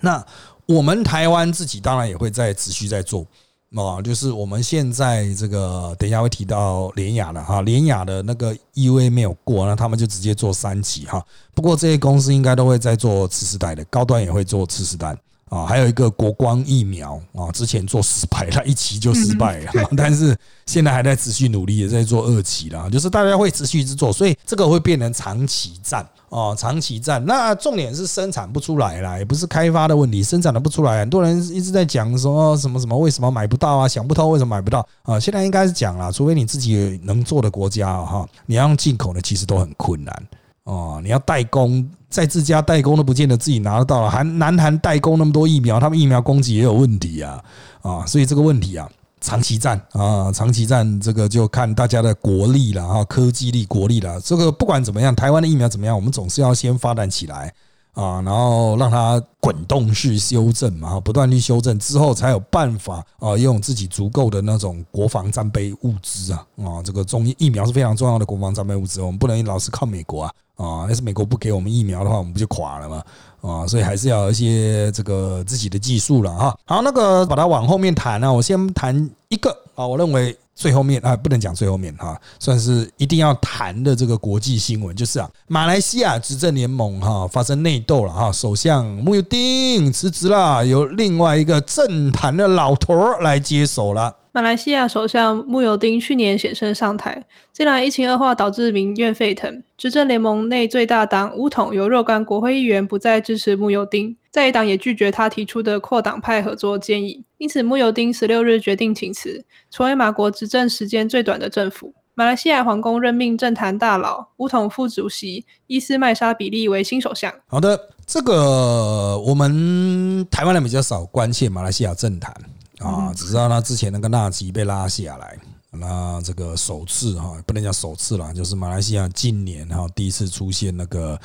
那我们台湾自己当然也会在持续在做啊，就是我们现在这个等一下会提到联雅的哈，联雅的那个 EVA 没有过，那他们就直接做三级哈。不过这些公司应该都会在做次世代的，高端也会做次世代。啊，还有一个国光疫苗啊，之前做失败了，一期就失败了，但是现在还在持续努力，也在做二期啦，就是大家会持续制作，所以这个会变成长期战哦，长期战。那重点是生产不出来啦，也不是开发的问题，生产的不出来，很多人一直在讲说什么什么为什么买不到啊，想不通为什么买不到啊。现在应该是讲了，除非你自己能做的国家哈，你要用进口的其实都很困难。哦，你要代工，在自家代工都不见得自己拿得到了，还南韩代工那么多疫苗，他们疫苗供给也有问题啊，啊，所以这个问题啊，长期战啊，长期战这个就看大家的国力了啊，科技力、国力了。这个不管怎么样，台湾的疫苗怎么样，我们总是要先发展起来。啊，然后让它滚动式修正嘛，不断去修正之后，才有办法啊，用自己足够的那种国防战备物资啊啊，这个中疫苗是非常重要的国防战备物资，我们不能老是靠美国啊啊，要是美国不给我们疫苗的话，我们不就垮了吗？啊，所以还是要一些这个自己的技术了哈。好，那个把它往后面谈呢，我先谈一个啊，我认为。最后面啊，不能讲最后面哈，算是一定要谈的这个国际新闻，就是啊，马来西亚执政联盟哈发生内斗了哈，首相穆尤丁辞职了，由另外一个政坛的老头儿来接手了。马来西亚首相穆尤丁去年险胜上台，近来疫情恶化导致民怨沸腾，执政联盟内最大党乌统有若干国会议员不再支持穆尤丁，在野党也拒绝他提出的扩党派合作建议，因此穆尤丁十六日决定请辞，成为马国执政时间最短的政府。马来西亚皇宫任命政坛大佬乌统副主席伊斯麦沙比利为新首相。好的，这个我们台湾人比较少关切马来西亚政坛。啊，只知道他之前那个纳吉被拉下来，那这个首次哈，不能讲首次了，就是马来西亚近年哈第一次出现那个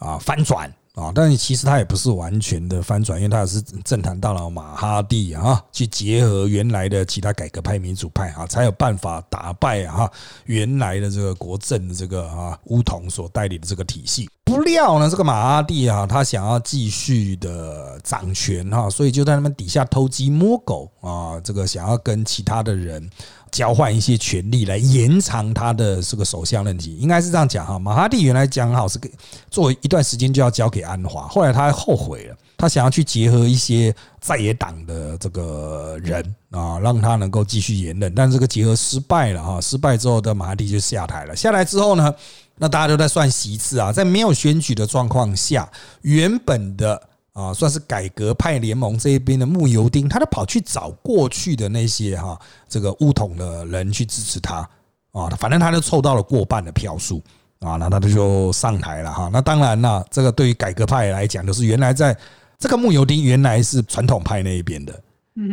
啊翻转。啊，但其实他也不是完全的翻转，因为他也是政坛大佬马哈蒂啊，去结合原来的其他改革派、民主派啊，才有办法打败啊原来的这个国政的这个啊乌统所带领的这个体系。不料呢，这个马哈蒂啊，他想要继续的掌权哈，所以就在他们底下偷鸡摸狗啊，这个想要跟其他的人。交换一些权利来延长他的这个首相任期，应该是这样讲哈。马哈蒂原来讲好是给做一段时间就要交给安华，后来他后悔了，他想要去结合一些在野党的这个人啊，让他能够继续延任，但这个结合失败了哈。失败之后的马哈蒂就下台了。下来之后呢，那大家都在算席次啊，在没有选举的状况下，原本的。啊，算是改革派联盟这一边的木油丁，他都跑去找过去的那些哈这个乌统的人去支持他啊，反正他就凑到了过半的票数啊，那他就上台了哈。那当然了，这个对于改革派来讲，就是原来在这个木油丁原来是传统派那一边的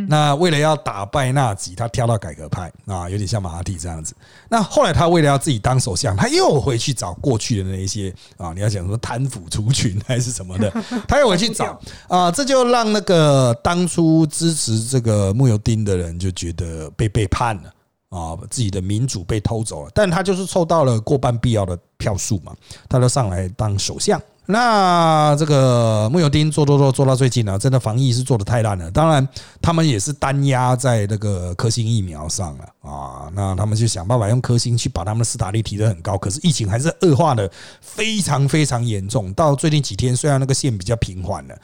那为了要打败纳吉，他跳到改革派啊，有点像马哈蒂这样子。那后来他为了要自己当首相，他又回去找过去的那一些啊，你要讲说贪腐除群还是什么的，他又回去找啊，这就让那个当初支持这个穆尤丁的人就觉得被背叛了。啊，自己的民主被偷走了，但他就是凑到了过半必要的票数嘛，他就上来当首相。那这个木有丁做做做做到最近呢，真的防疫是做的太烂了。当然，他们也是单压在那个科兴疫苗上了啊。那他们就想办法用科兴去把他们的斯达利提得很高，可是疫情还是恶化的非常非常严重。到最近几天，虽然那个线比较平缓了。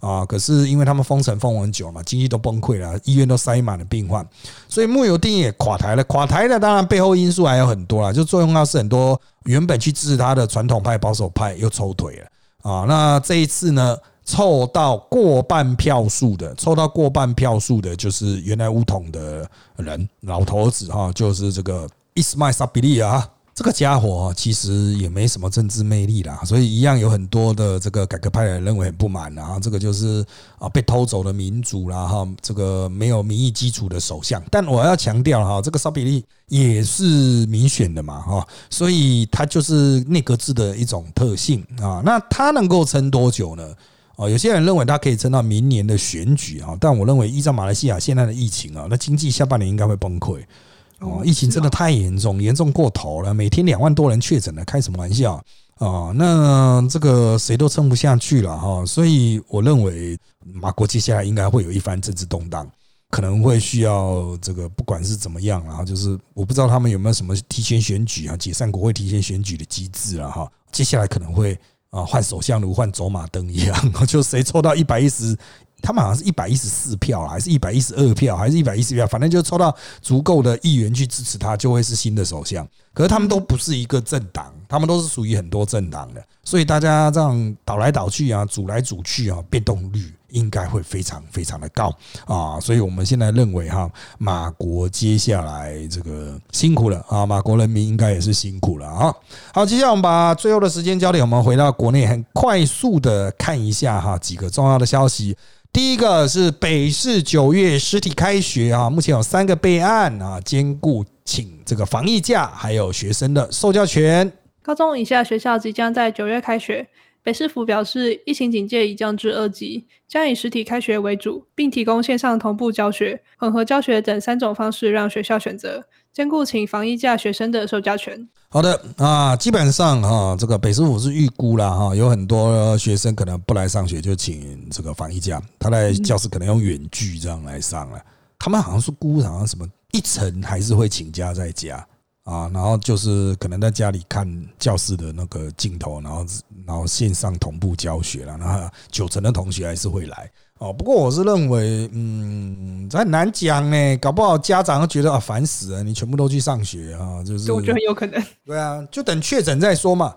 啊！可是因为他们封城封很久嘛，经济都崩溃了，医院都塞满了病患，所以木有定也垮台了。垮台了当然背后因素还有很多啦，就作用到是很多原本去支持他的传统派保守派又抽腿了啊。那这一次呢，凑到过半票数的，凑到过半票数的就是原来乌统的人老头子哈，就是这个伊斯麦萨比利啊。这个家伙其实也没什么政治魅力啦，所以一样有很多的这个改革派人认为很不满啊，这个就是啊被偷走的民主啦哈，这个没有民意基础的首相。但我要强调哈，这个沙比利也是民选的嘛哈，所以他就是内阁制的一种特性啊。那他能够撑多久呢？哦，有些人认为他可以撑到明年的选举啊，但我认为依照马来西亚现在的疫情啊，那经济下半年应该会崩溃。哦，疫情真的太严重，严重过头了。每天两万多人确诊了，开什么玩笑啊？那这个谁都撑不下去了哈。所以我认为马国接下来应该会有一番政治动荡，可能会需要这个不管是怎么样，然后就是我不知道他们有没有什么提前选举啊，解散国会提前选举的机制了哈。接下来可能会啊换首相如换走马灯一样，就谁抽到一百一十。他们好像是一百一十四票还是一百一十二票，还是一百一十票，反正就抽到足够的议员去支持他，就会是新的首相。可是他们都不是一个政党，他们都是属于很多政党的，所以大家这样倒来倒去啊，组来组去啊，变动率应该会非常非常的高啊。所以我们现在认为哈，马国接下来这个辛苦了啊，马国人民应该也是辛苦了啊。好，接下来我们把最后的时间交给我们回到国内，很快速的看一下哈几个重要的消息。第一个是北市九月实体开学啊，目前有三个备案啊，兼顾请这个防疫假，还有学生的受教权。高中以下学校即将在九月开学，北市府表示，疫情警戒已降至二级，将以实体开学为主，并提供线上同步教学、混合教学等三种方式让学校选择。兼顾请防疫假学生的受教权。好的啊，基本上哈，这个北师傅是预估了哈，有很多学生可能不来上学，就请这个防疫假，他在教室可能用远距这样来上了。他们好像是估好像什么一层还是会请假在家啊，然后就是可能在家里看教室的那个镜头，然后然后线上同步教学了，然后九成的同学还是会来。哦，不过我是认为，嗯，很难讲呢，搞不好家长会觉得啊烦死了，你全部都去上学啊，就是，我觉得很有可能。对啊，就等确诊再说嘛。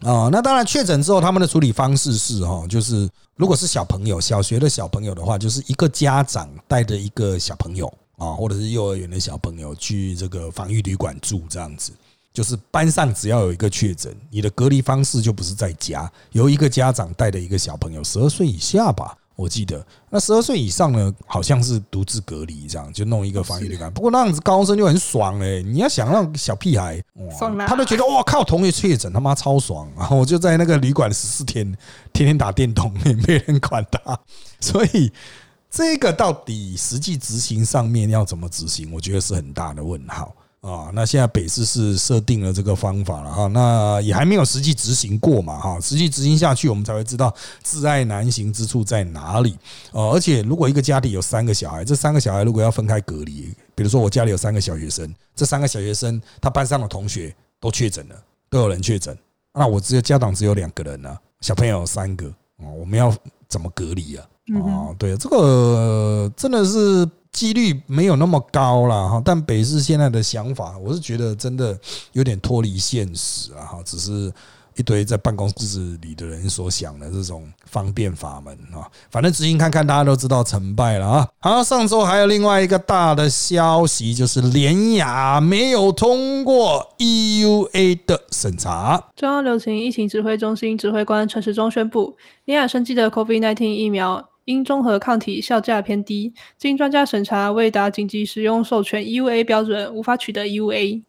啊，那当然确诊之后，他们的处理方式是哈，就是如果是小朋友，小学的小朋友的话，就是一个家长带着一个小朋友啊，或者是幼儿园的小朋友去这个防疫旅馆住这样子，就是班上只要有一个确诊，你的隔离方式就不是在家，由一个家长带着一个小朋友，十二岁以下吧。我记得那十二岁以上呢，好像是独自隔离这样，就弄一个防疫旅馆。不过那样子高中生就很爽哎，你要想让小屁孩，他都觉得哇靠，同学确诊他妈超爽，然 后我就在那个旅馆十四天，天天打电动，也没人管他。所以这个到底实际执行上面要怎么执行，我觉得是很大的问号。啊，那现在北市是设定了这个方法了哈，那也还没有实际执行过嘛哈，实际执行下去，我们才会知道自爱难行之处在哪里哦。而且，如果一个家庭有三个小孩，这三个小孩如果要分开隔离，比如说我家里有三个小学生，这三个小学生他班上的同学都确诊了，都有人确诊，那我只有家长只有两个人呢，小朋友有三个哦，我们要怎么隔离啊？哦，对，这个真的是。几率没有那么高了哈，但北市现在的想法，我是觉得真的有点脱离现实啊哈，只是一堆在办公室里的人所想的这种方便法门啊，反正执行看看，大家都知道成败了啊。好，上周还有另外一个大的消息，就是联雅没有通过 EUA 的审查。中央流行疫情指挥中心指挥官陈时中宣布，联雅生技的 COVID-19 疫苗。因综合抗体效价偏低，经专家审查未达紧急使用授权 EUA 标准，无法取得 EUA。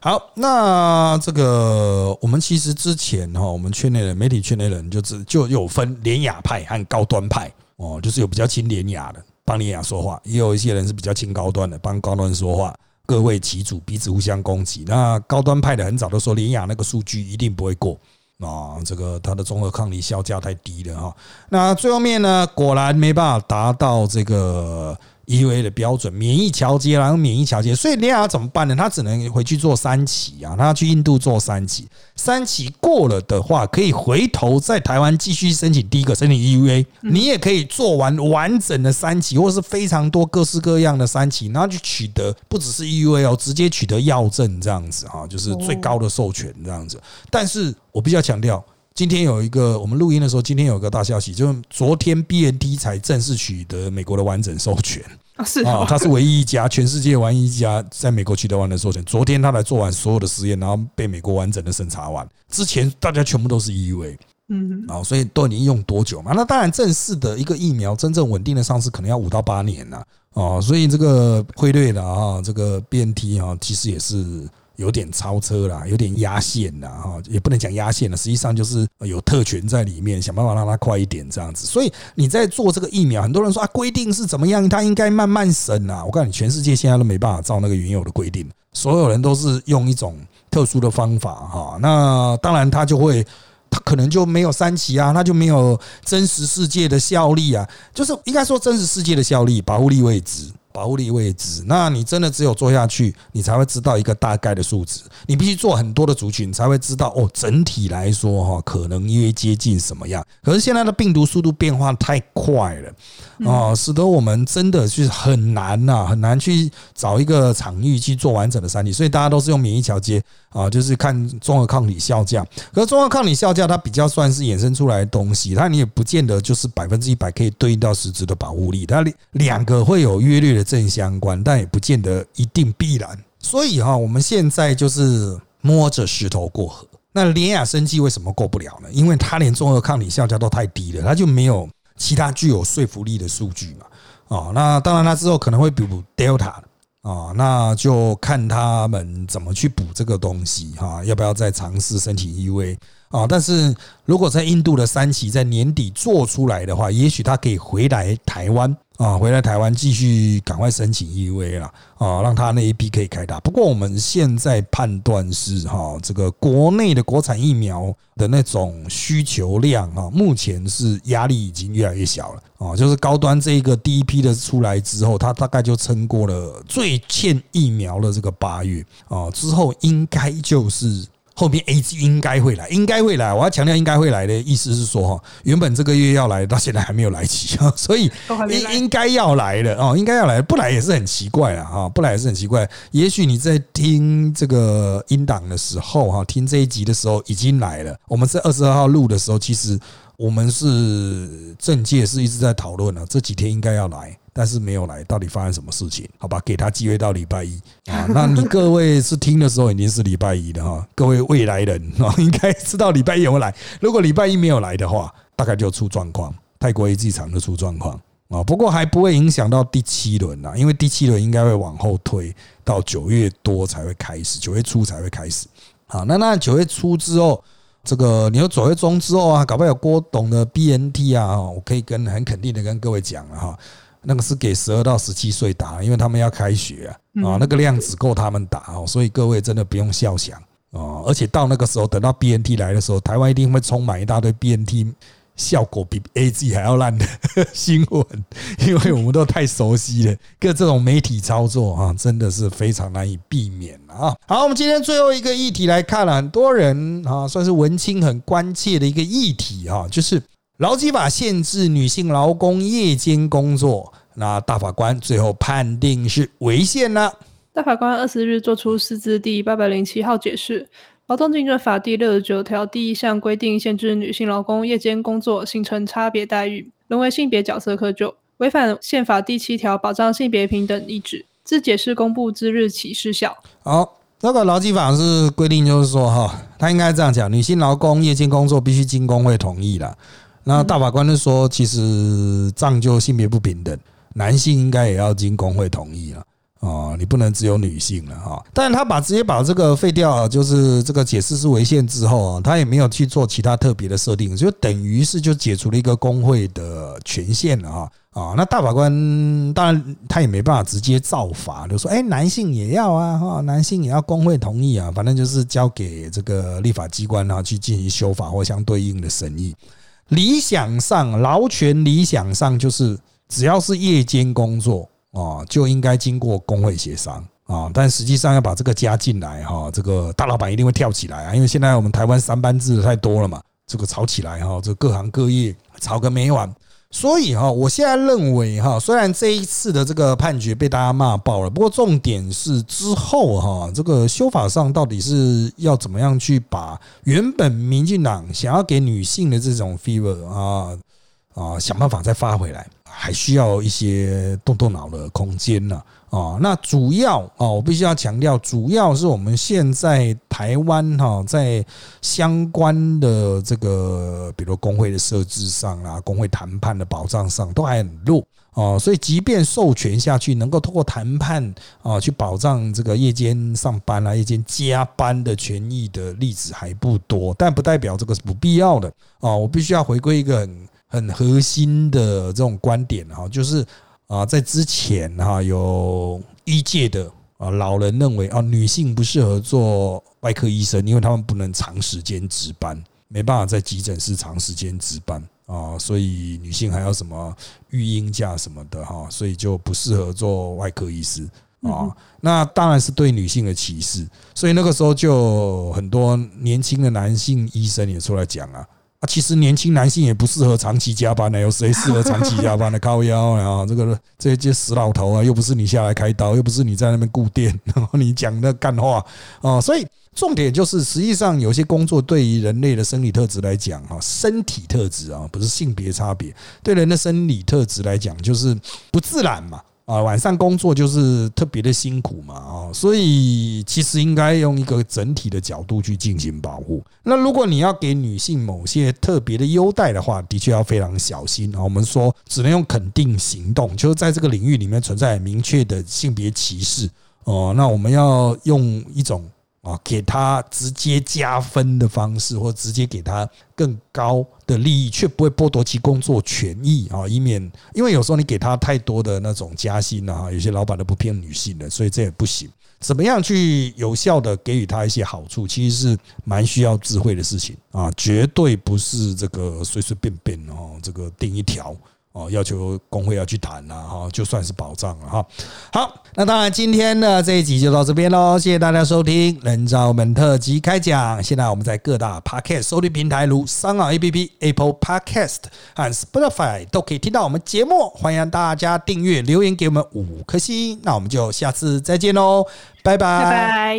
好，那这个我们其实之前哈，我们圈内人、媒体圈内人就只就有分廉雅派和高端派哦，就是有比较亲廉雅的帮廉雅说话，也有一些人是比较亲高端的帮高端说话。各为其主，彼此互相攻击。那高端派的很早都说廉雅那个数据一定不会过啊，这个它的综合抗体效价太低了哈。那最后面呢，果然没办法达到这个。EUA 的标准，免疫调节，然后免疫调节，所以联雅怎么办呢？他只能回去做三期啊，他要去印度做三期，三期过了的话，可以回头在台湾继续申请第一个申请 EUA，你也可以做完完整的三期，或是非常多各式各样的三期，然后去取得不只是 EUA 哦，直接取得药证这样子啊，就是最高的授权这样子。但是我必须要强调。今天有一个我们录音的时候，今天有一个大消息，就是昨天 BNT 才正式取得美国的完整授权啊，是啊，他是唯一一家全世界唯一一家在美国取得完整授权。昨天他来做完所有的实验，然后被美国完整的审查完。之前大家全部都是 EUA，嗯，啊，所以都已经用多久嘛？那当然，正式的一个疫苗真正稳定的上市，可能要五到八年了哦。所以这个辉瑞的啊，这个 BNT 啊，其实也是。有点超车啦，有点压线啦，哈，也不能讲压线了，实际上就是有特权在里面，想办法让它快一点这样子。所以你在做这个疫苗，很多人说啊，规定是怎么样，它应该慢慢审啊。我告诉你，全世界现在都没办法照那个原有的规定，所有人都是用一种特殊的方法哈。那当然，它就会，它可能就没有三期啊，它就没有真实世界的效力啊，就是应该说真实世界的效力、保护力未知。保护力位置，那你真的只有做下去，你才会知道一个大概的数值。你必须做很多的族群，才会知道哦，整体来说哈，可能约接近什么样。可是现在的病毒速度变化太快了啊，使得我们真的是很难呐，很难去找一个场域去做完整的三体。所以大家都是用免疫桥接啊，就是看综合抗体效价。可是综合抗体效价它比较算是衍生出来的东西，它你也不见得就是百分之一百可以对应到实质的保护力。它两个会有约略的。正相关，但也不见得一定必然。所以哈，我们现在就是摸着石头过河。那联雅生技为什么过不了呢？因为它连综合抗体效价都太低了，它就没有其他具有说服力的数据嘛。哦，那当然，它之后可能会补 Delta 啊，那就看他们怎么去补这个东西哈，要不要再尝试身体异味啊？但是如果在印度的三期在年底做出来的话，也许他可以回来台湾。啊，回来台湾继续赶快申请 EUA 了啊，让他那一批可以开打。不过我们现在判断是哈，这个国内的国产疫苗的那种需求量啊，目前是压力已经越来越小了啊。就是高端这一个第一批的出来之后，它大概就撑过了最欠疫苗的这个八月啊，之后应该就是。后面 A G 应该会来，应该会来。我要强调应该会来的意思是说，哈，原本这个月要来，到现在还没有来齐啊，所以应应该要来的哦，应该要来，不来也是很奇怪啊，哈，不来也是很奇怪。也许你在听这个音档的时候，哈，听这一集的时候已经来了。我们是二十二号录的时候，其实我们是政界是一直在讨论啊，这几天应该要来。但是没有来，到底发生什么事情？好吧，给他机会到礼拜一 啊。那你各位是听的时候已经是礼拜一了哈，各位未来人啊，应该知道礼拜一有没有来。如果礼拜一没有来的话，大概就出状况，泰国 A 机场就出状况啊。不过还不会影响到第七轮啊，因为第七轮应该会往后推到九月多才会开始，九月初才会开始。好，那那九月初之后，这个你说九月中之后啊，搞不好有郭董的 BNT 啊，我可以跟很肯定的跟各位讲了哈。那个是给十二到十七岁打，因为他们要开学啊，啊，那个量只够他们打哦，所以各位真的不用笑想哦。而且到那个时候，等到 BNT 来的时候，台湾一定会充满一大堆 BNT 效果比 AZ 还要烂的新闻，因为我们都太熟悉了，各这种媒体操作啊，真的是非常难以避免啊。好，我们今天最后一个议题来看了，很多人啊，算是文青很关切的一个议题啊，就是劳基法限制女性劳工夜间工作。那大法官最后判定是违宪呢？大法官二十日作出释字第八百零七号解释，《劳动竞争法》第六十九条第一项规定限制女性劳工夜间工作，形成差别待遇，沦为性别角色窠臼，违反宪法第七条保障性别平等意志。自解释公布之日起失效。好，这个劳基法是规定，就是说哈，他应该这样讲：女性劳工夜间工作必须经工会同意了。那大法官就说，其实这样就性别不平等，男性应该也要经工会同意了。哦，你不能只有女性了哈，但他把直接把这个废掉，就是这个解释是违宪之后啊，他也没有去做其他特别的设定，就等于是就解除了一个工会的权限了哈啊。那大法官当然他也没办法直接造法，就说哎，男性也要啊哈，男性也要工会同意啊，反正就是交给这个立法机关啊去进行修法或相对应的审议。理想上劳权理想上就是只要是夜间工作。啊，就应该经过工会协商啊，但实际上要把这个加进来哈，这个大老板一定会跳起来啊，因为现在我们台湾三班制太多了嘛，这个吵起来哈，这各行各业吵个没完。所以哈，我现在认为哈，虽然这一次的这个判决被大家骂爆了，不过重点是之后哈，这个修法上到底是要怎么样去把原本民进党想要给女性的这种 fever 啊啊，想办法再发回来。还需要一些动动脑的空间呢！哦那主要啊，我必须要强调，主要是我们现在台湾哈，在相关的这个，比如工会的设置上啊，工会谈判的保障上都还很弱哦，所以即便授权下去，能够通过谈判啊去保障这个夜间上班啊、夜间加班的权益的例子还不多，但不代表这个是不必要的啊！我必须要回归一个很。很核心的这种观点哈，就是啊，在之前哈有医界的啊老人认为啊，女性不适合做外科医生，因为他们不能长时间值班，没办法在急诊室长时间值班啊，所以女性还要什么育婴假什么的哈，所以就不适合做外科医师啊。那当然是对女性的歧视，所以那个时候就很多年轻的男性医生也出来讲啊。啊，其实年轻男性也不适合长期加班的，有谁适合长期加班的？靠腰啊，这个这些死老头啊，又不是你下来开刀，又不是你在那边顾店，然后你讲那干话啊，所以重点就是，实际上有些工作对于人类的生理特质来讲，哈，身体特质啊，不是性别差别，对人的生理特质来讲，就是不自然嘛。啊，晚上工作就是特别的辛苦嘛，啊，所以其实应该用一个整体的角度去进行保护。那如果你要给女性某些特别的优待的话，的确要非常小心啊。我们说只能用肯定行动，就是在这个领域里面存在明确的性别歧视哦。那我们要用一种。啊，给他直接加分的方式，或直接给他更高的利益，却不会剥夺其工作权益啊，以免因为有时候你给他太多的那种加薪啊，有些老板都不骗女性的，所以这也不行。怎么样去有效的给予他一些好处，其实是蛮需要智慧的事情啊，绝对不是这个随随便便哦，这个定一条。哦，要求工会要去谈了哈，就算是保障了哈。好，那当然今天的这一集就到这边喽，谢谢大家收听人造门特辑开讲。现在我们在各大 Podcast 收听平台，如商网 APP、Apple Podcast 和 Spotify 都可以听到我们节目。欢迎大家订阅、留言给我们五颗星。那我们就下次再见喽，拜拜。